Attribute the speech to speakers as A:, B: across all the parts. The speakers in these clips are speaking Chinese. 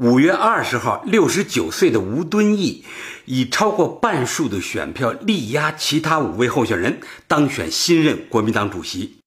A: 五月二十号，六十九岁的吴敦义以超过半数的选票力压其他五位候选人，当选新任国民党主席。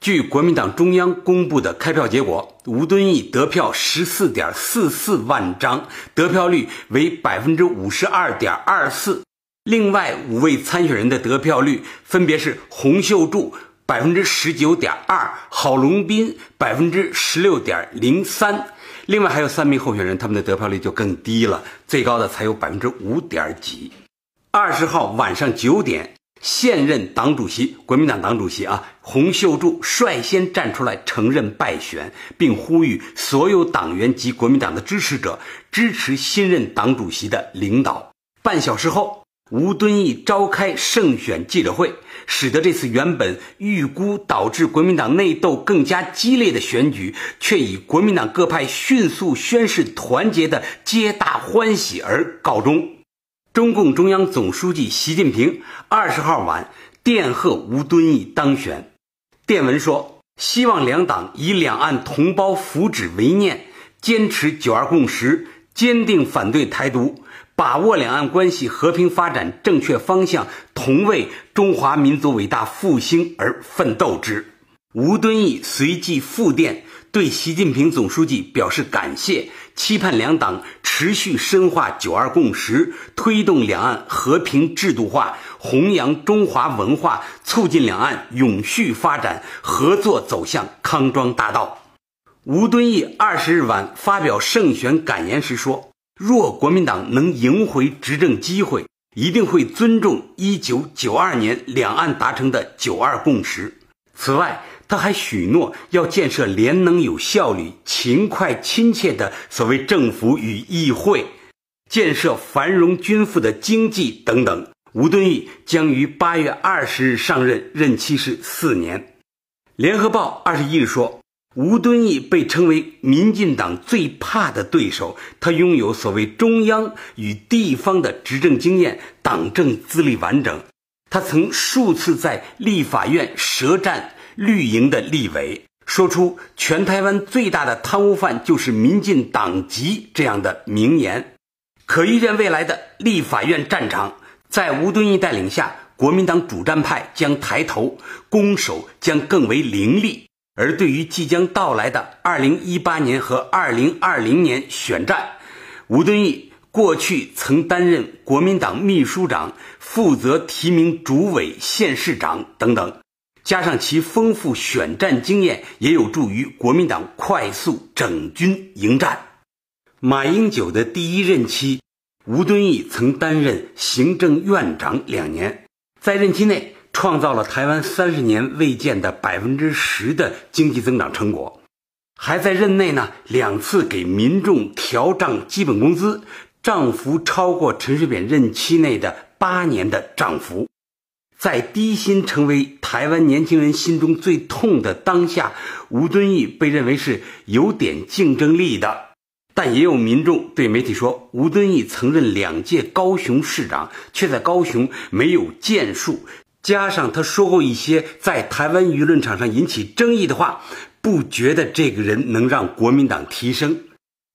A: 据国民党中央公布的开票结果，吴敦义得票十四点四四万张，得票率为百分之五十二点二四。另外五位参选人的得票率分别是洪秀柱百分之十九点二，郝龙斌百分之十六点零三。另外还有三名候选人，他们的得票率就更低了，最高的才有百分之五点几。二十号晚上九点。现任党主席、国民党党主席啊，洪秀柱率先站出来承认败选，并呼吁所有党员及国民党的支持者支持新任党主席的领导。半小时后，吴敦义召开胜选记者会，使得这次原本预估导致国民党内斗更加激烈的选举，却以国民党各派迅速宣誓团结的皆大欢喜而告终。中共中央总书记习近平二十号晚电贺吴敦义当选，电文说：“希望两党以两岸同胞福祉为念，坚持九二共识，坚定反对台独，把握两岸关系和平发展正确方向，同为中华民族伟大复兴而奋斗之。”吴敦义随即复电。对习近平总书记表示感谢，期盼两党持续深化“九二共识”，推动两岸和平制度化，弘扬中华文化，促进两岸永续发展，合作走向康庄大道。吴敦义二十日晚发表胜选感言时说：“若国民党能赢回执政机会，一定会尊重一九九二年两岸达成的‘九二共识’。此外，”他还许诺要建设廉能、有效率、勤快、亲切的所谓政府与议会，建设繁荣均富的经济等等。吴敦义将于八月二十日上任，任期是四年。联合报二十一日说，吴敦义被称为民进党最怕的对手，他拥有所谓中央与地方的执政经验，党政资历完整。他曾数次在立法院舌战。绿营的立委说出“全台湾最大的贪污犯就是民进党籍”这样的名言，可预见未来的立法院战场，在吴敦义带领下，国民党主战派将抬头，攻守将更为凌厉。而对于即将到来的2018年和2020年选战，吴敦义过去曾担任国民党秘书长，负责提名主委、县市长等等。加上其丰富选战经验，也有助于国民党快速整军迎战。马英九的第一任期，吴敦义曾担任行政院长两年，在任期内创造了台湾三十年未见的百分之十的经济增长成果，还在任内呢两次给民众调涨基本工资，涨幅超过陈水扁任期内的八年的涨幅。在低薪成为台湾年轻人心中最痛的当下，吴敦义被认为是有点竞争力的，但也有民众对媒体说，吴敦义曾任两届高雄市长，却在高雄没有建树，加上他说过一些在台湾舆论场上引起争议的话，不觉得这个人能让国民党提升。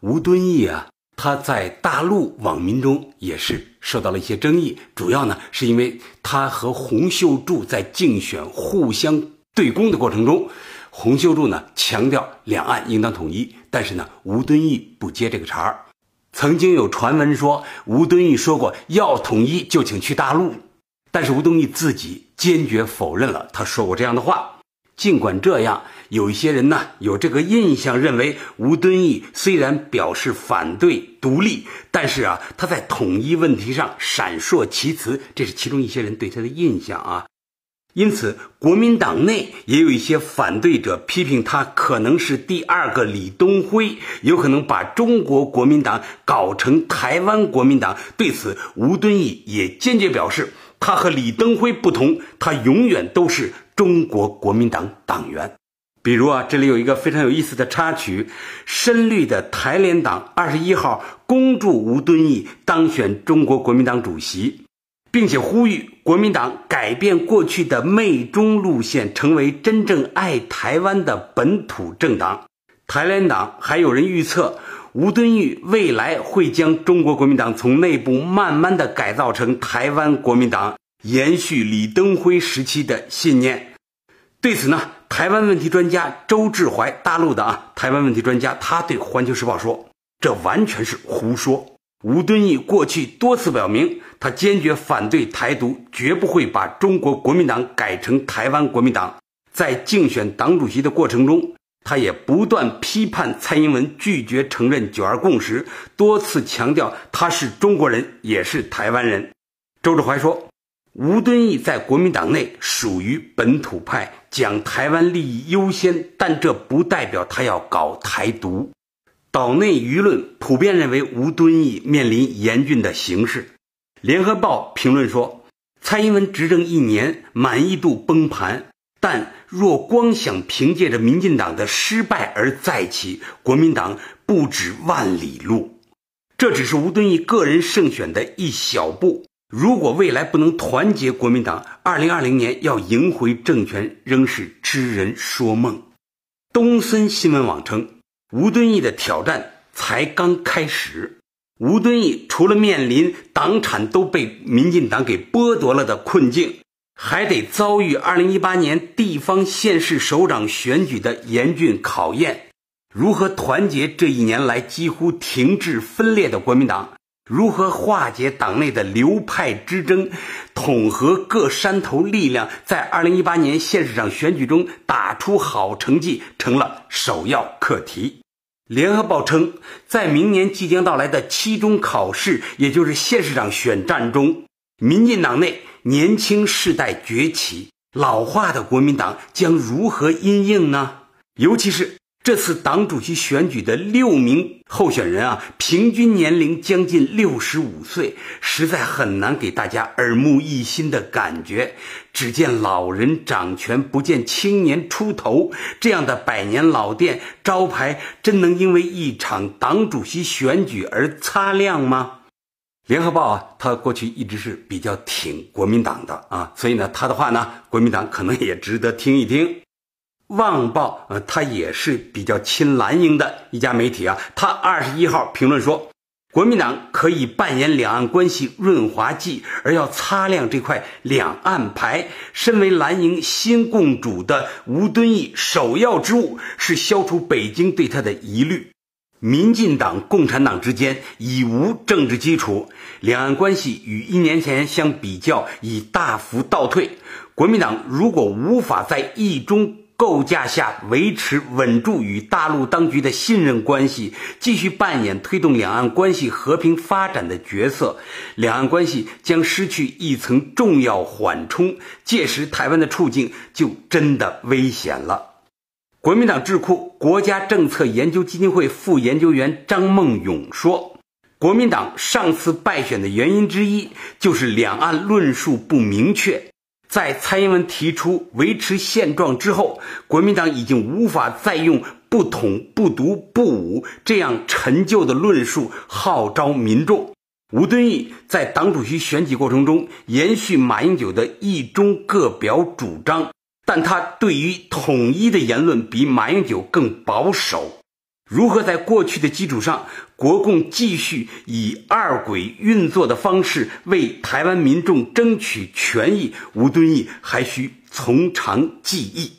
A: 吴敦义啊。他在大陆网民中也是受到了一些争议，主要呢是因为他和洪秀柱在竞选互相对攻的过程中，洪秀柱呢强调两岸应当统一，但是呢吴敦义不接这个茬儿。曾经有传闻说吴敦义说过要统一就请去大陆，但是吴敦义自己坚决否认了他说过这样的话。尽管这样，有一些人呢有这个印象，认为吴敦义虽然表示反对独立，但是啊，他在统一问题上闪烁其词，这是其中一些人对他的印象啊。因此，国民党内也有一些反对者批评他可能是第二个李登辉，有可能把中国国民党搞成台湾国民党。对此，吴敦义也坚决表示，他和李登辉不同，他永远都是。中国国民党党员。比如啊，这里有一个非常有意思的插曲：深绿的台联党二十一号恭祝吴敦义当选中国国民党主席，并且呼吁国民党改变过去的媚中路线，成为真正爱台湾的本土政党。台联党还有人预测，吴敦义未来会将中国国民党从内部慢慢的改造成台湾国民党，延续李登辉时期的信念。对此呢？台湾问题专家周志怀，大陆的啊，台湾问题专家，他对《环球时报》说：“这完全是胡说。吴敦义过去多次表明，他坚决反对台独，绝不会把中国国民党改成台湾国民党。在竞选党主席的过程中，他也不断批判蔡英文拒绝承认九二共识，多次强调他是中国人，也是台湾人。”周志怀说。吴敦义在国民党内属于本土派，讲台湾利益优先，但这不代表他要搞台独。岛内舆论普遍认为吴敦义面临严峻的形势。联合报评论说，蔡英文执政一年，满意度崩盘，但若光想凭借着民进党的失败而再起，国民党不止万里路。这只是吴敦义个人胜选的一小步。如果未来不能团结国民党，二零二零年要赢回政权仍是痴人说梦。东森新闻网称，吴敦义的挑战才刚开始。吴敦义除了面临党产都被民进党给剥夺了的困境，还得遭遇二零一八年地方县市首长选举的严峻考验。如何团结这一年来几乎停滞分裂的国民党？如何化解党内的流派之争，统合各山头力量，在二零一八年县市长选举中打出好成绩，成了首要课题。联合报称，在明年即将到来的期中考试，也就是县市长选战中，民进党内年轻世代崛起，老化的国民党将如何因应呢？尤其是。这次党主席选举的六名候选人啊，平均年龄将近六十五岁，实在很难给大家耳目一新的感觉。只见老人掌权，不见青年出头，这样的百年老店招牌，真能因为一场党主席选举而擦亮吗？联合报啊，他过去一直是比较挺国民党的啊，所以呢，他的话呢，国民党可能也值得听一听。旺报，呃，它也是比较亲蓝营的一家媒体啊。他二十一号评论说，国民党可以扮演两岸关系润滑剂，而要擦亮这块两岸牌。身为蓝营新共主的吴敦义，首要之务是消除北京对他的疑虑。民进党、共产党之间已无政治基础，两岸关系与一年前相比较已大幅倒退。国民党如果无法在一中。构架下维持稳住与大陆当局的信任关系，继续扮演推动两岸关系和平发展的角色，两岸关系将失去一层重要缓冲，届时台湾的处境就真的危险了。国民党智库国家政策研究基金会副研究员张梦勇说：“国民党上次败选的原因之一就是两岸论述不明确。”在蔡英文提出维持现状之后，国民党已经无法再用“不统、不独、不武”这样陈旧的论述号召民众。吴敦义在党主席选举过程中延续马英九的一中各表主张，但他对于统一的言论比马英九更保守。如何在过去的基础上，国共继续以二轨运作的方式为台湾民众争取权益？吴敦义还需从长计议。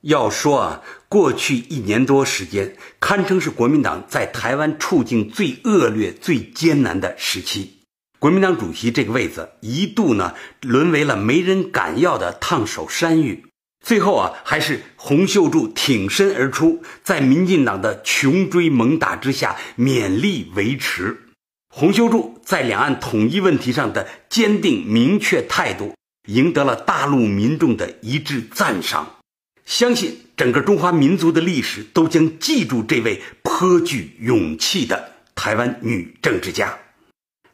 A: 要说啊，过去一年多时间，堪称是国民党在台湾处境最恶劣、最艰难的时期。国民党主席这个位子一度呢，沦为了没人敢要的烫手山芋。最后啊，还是洪秀柱挺身而出，在民进党的穷追猛打之下勉力维持。洪秀柱在两岸统一问题上的坚定明确态度，赢得了大陆民众的一致赞赏。相信整个中华民族的历史都将记住这位颇具勇气的台湾女政治家。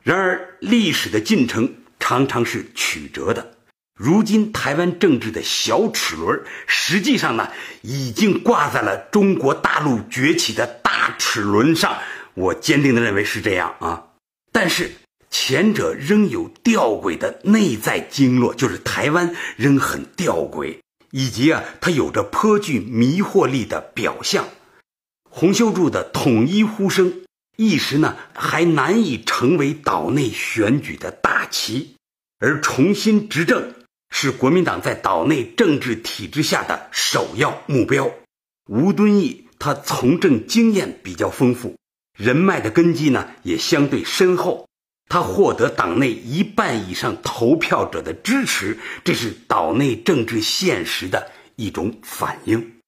A: 然而，历史的进程常常是曲折的。如今台湾政治的小齿轮，实际上呢，已经挂在了中国大陆崛起的大齿轮上。我坚定的认为是这样啊。但是前者仍有吊诡的内在经络，就是台湾仍很吊诡，以及啊，它有着颇具迷惑力的表象。洪秀柱的统一呼声，一时呢还难以成为岛内选举的大旗，而重新执政。是国民党在岛内政治体制下的首要目标。吴敦义他从政经验比较丰富，人脉的根基呢也相对深厚，他获得党内一半以上投票者的支持，这是岛内政治现实的一种反应。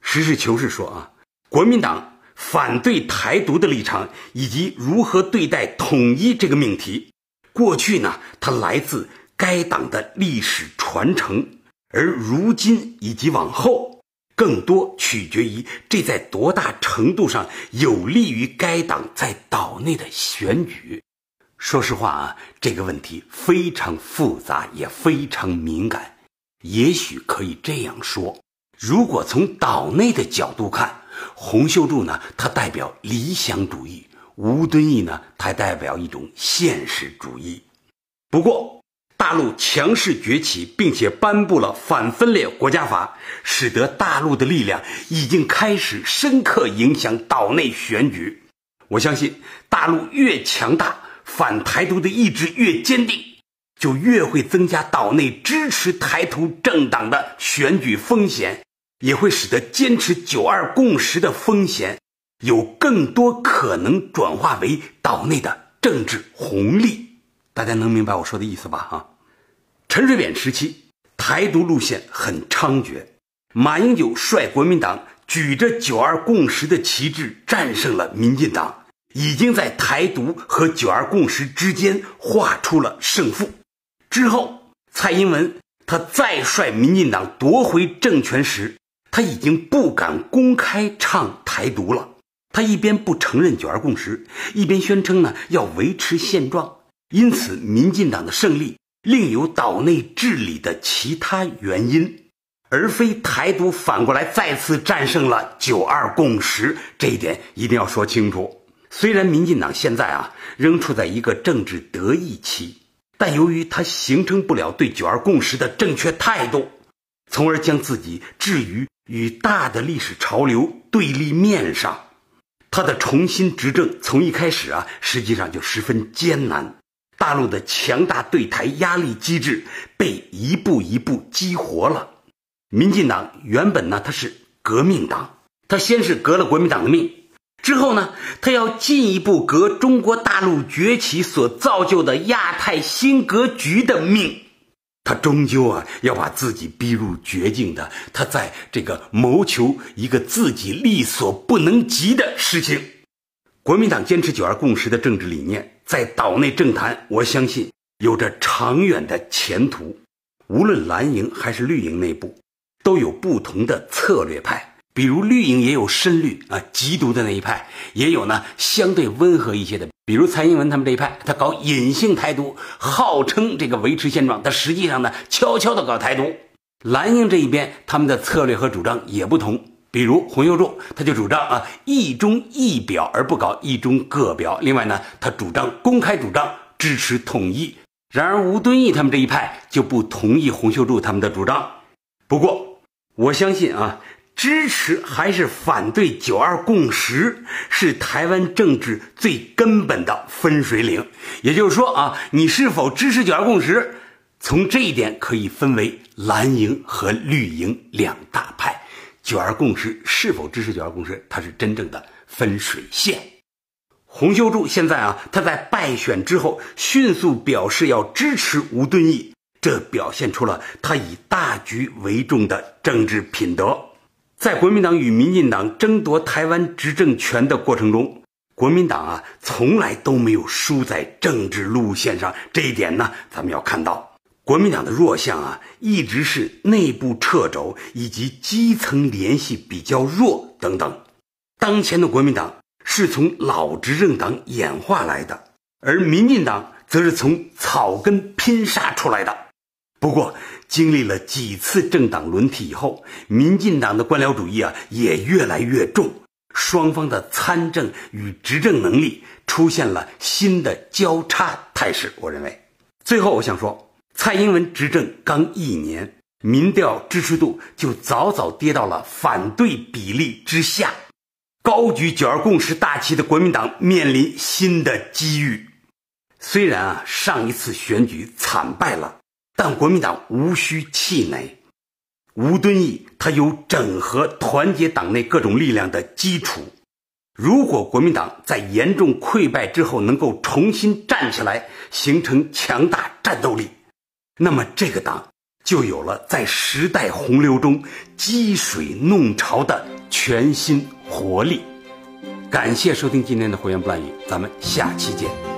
A: 实事求是说啊，国民党反对台独的立场以及如何对待统一这个命题，过去呢它来自。该党的历史传承，而如今以及往后，更多取决于这在多大程度上有利于该党在岛内的选举。说实话啊，这个问题非常复杂，也非常敏感。也许可以这样说：如果从岛内的角度看，洪秀柱呢，他代表理想主义；吴敦义呢，他代表一种现实主义。不过，大陆强势崛起，并且颁布了反分裂国家法，使得大陆的力量已经开始深刻影响岛内选举。我相信，大陆越强大，反台独的意志越坚定，就越会增加岛内支持台独政党的选举风险，也会使得坚持九二共识的风险有更多可能转化为岛内的政治红利。大家能明白我说的意思吧？哈。陈水扁时期，台独路线很猖獗。马英九率国民党举着“九二共识”的旗帜，战胜了民进党，已经在台独和“九二共识”之间画出了胜负。之后，蔡英文他再率民进党夺回政权时，他已经不敢公开唱台独了。他一边不承认“九二共识”，一边宣称呢要维持现状。因此，民进党的胜利。另有岛内治理的其他原因，而非台独反过来再次战胜了九二共识，这一点一定要说清楚。虽然民进党现在啊仍处在一个政治得意期，但由于他形成不了对九二共识的正确态度，从而将自己置于与大的历史潮流对立面上，他的重新执政从一开始啊实际上就十分艰难。大陆的强大对台压力机制被一步一步激活了。民进党原本呢，它是革命党，它先是革了国民党的命，之后呢，它要进一步革中国大陆崛起所造就的亚太新格局的命。他终究啊，要把自己逼入绝境的，他在这个谋求一个自己力所不能及的事情。国民党坚持九二共识的政治理念。在岛内政坛，我相信有着长远的前途。无论蓝营还是绿营内部，都有不同的策略派。比如绿营也有深绿啊，极独的那一派；也有呢相对温和一些的，比如蔡英文他们这一派，他搞隐性台独，号称这个维持现状，但实际上呢悄悄的搞台独。蓝营这一边，他们的策略和主张也不同。比如洪秀柱，他就主张啊一中一表，而不搞一中各表。另外呢，他主张公开主张支持统一。然而吴敦义他们这一派就不同意洪秀柱他们的主张。不过我相信啊，支持还是反对九二共识，是台湾政治最根本的分水岭。也就是说啊，你是否支持九二共识，从这一点可以分为蓝营和绿营两大派。九二共识是否支持九二共识？它是真正的分水线。洪秀柱现在啊，他在败选之后迅速表示要支持吴敦义，这表现出了他以大局为重的政治品德。在国民党与民进党争夺台湾执政权的过程中，国民党啊从来都没有输在政治路线上。这一点呢，咱们要看到。国民党的弱项啊，一直是内部掣肘以及基层联系比较弱等等。当前的国民党是从老执政党演化来的，而民进党则是从草根拼杀出来的。不过，经历了几次政党轮替以后，民进党的官僚主义啊也越来越重，双方的参政与执政能力出现了新的交叉态势。我认为，最后我想说，蔡英文执政刚一年，民调支持度就早早跌到了反对比例之下，高举九二共识大旗的国民党面临新的机遇。虽然啊，上一次选举惨败了。但国民党无需气馁，吴敦义他有整合团结党内各种力量的基础。如果国民党在严重溃败之后能够重新站起来，形成强大战斗力，那么这个党就有了在时代洪流中积水弄潮的全新活力。感谢收听今天的《胡言不乱语》，咱们下期见。